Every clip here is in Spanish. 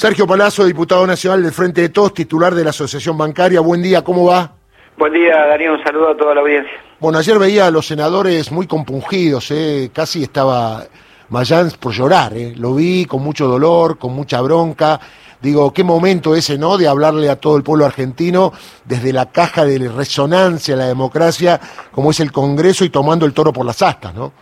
Sergio Palazzo, diputado nacional del Frente de Todos, titular de la Asociación Bancaria. Buen día, ¿cómo va? Buen día, Darío. Un saludo a toda la audiencia. Bueno, ayer veía a los senadores muy compungidos, ¿eh? casi estaba Mayans por llorar. ¿eh? Lo vi con mucho dolor, con mucha bronca. Digo, qué momento ese, ¿no? De hablarle a todo el pueblo argentino desde la caja de resonancia a la democracia, como es el Congreso, y tomando el toro por las astas, ¿no?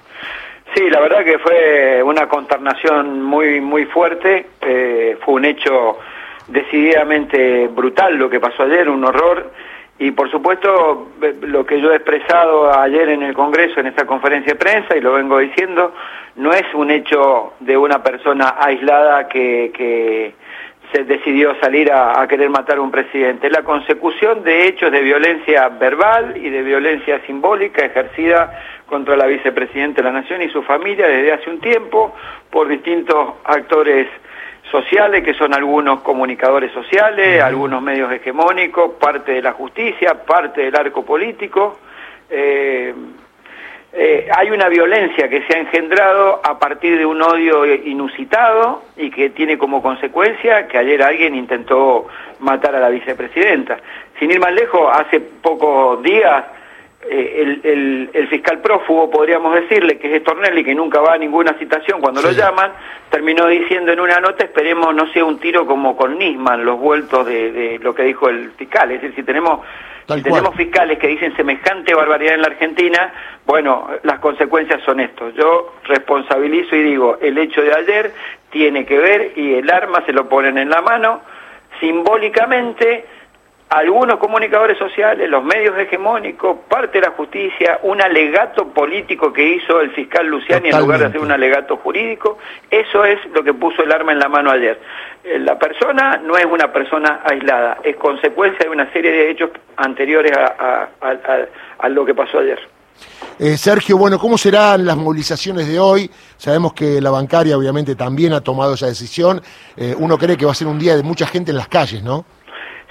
Sí, la verdad que fue una consternación muy, muy fuerte. Eh, fue un hecho decididamente brutal lo que pasó ayer, un horror. Y por supuesto, lo que yo he expresado ayer en el Congreso, en esta conferencia de prensa, y lo vengo diciendo, no es un hecho de una persona aislada que se decidió salir a, querer matar a un presidente. Es la consecución de hechos de violencia verbal y de violencia simbólica ejercida contra la vicepresidenta de la Nación y su familia desde hace un tiempo por distintos actores sociales, que son algunos comunicadores sociales, algunos medios hegemónicos, parte de la justicia, parte del arco político. Eh, eh, hay una violencia que se ha engendrado a partir de un odio inusitado y que tiene como consecuencia que ayer alguien intentó matar a la vicepresidenta. Sin ir más lejos, hace pocos días eh, el, fiscal prófugo, podríamos decirle, que es Stornelli, que nunca va a ninguna citación cuando lo llaman, terminó diciendo en una nota, esperemos no sea un tiro como con Nisman, los vueltos de, lo que dijo el fiscal. Es decir, si tenemos, si tenemos fiscales que dicen semejante barbaridad en la Argentina, bueno, las consecuencias son esto. Yo responsabilizo y digo, el hecho de ayer tiene que ver y el arma se lo ponen en la mano simbólicamente algunos comunicadores sociales, los medios hegemónicos, parte de la justicia, un alegato político que hizo el fiscal Luciani en lugar de hacer un alegato jurídico, eso es lo que puso el arma en la mano ayer. Eh, la persona no es una persona aislada, es consecuencia de una serie de hechos anteriores a, lo que pasó ayer. Eh, Sergio, bueno, ¿cómo serán las movilizaciones de hoy? Sabemos que la bancaria obviamente también ha tomado esa decisión. Eh, uno cree que va a ser un día de mucha gente en las calles, ¿no?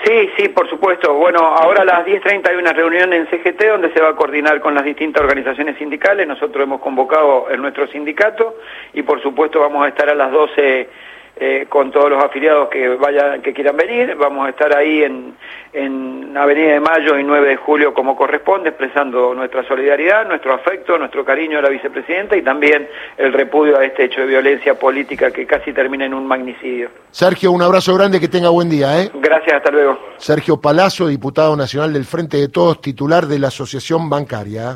Sí, sí, por supuesto. Bueno, ahora a las 10.30 hay una reunión en CGT donde se va a coordinar con las distintas organizaciones sindicales. Nosotros hemos convocado en nuestro sindicato y por supuesto vamos a estar a las 12 eh, con todos los afiliados que vayan, que quieran venir. Vamos a estar ahí en, en Avenida de Mayo y 9 de julio como corresponde, expresando nuestra solidaridad, nuestro afecto, nuestro cariño a la vicepresidenta y también el repudio a este hecho de violencia política que casi termina en un magnicidio. Sergio, un abrazo grande, que tenga buen día. ¿eh? Gracias, hasta luego. Sergio Palazzo, diputado nacional del Frente de Todos, titular de la Asociación Bancaria.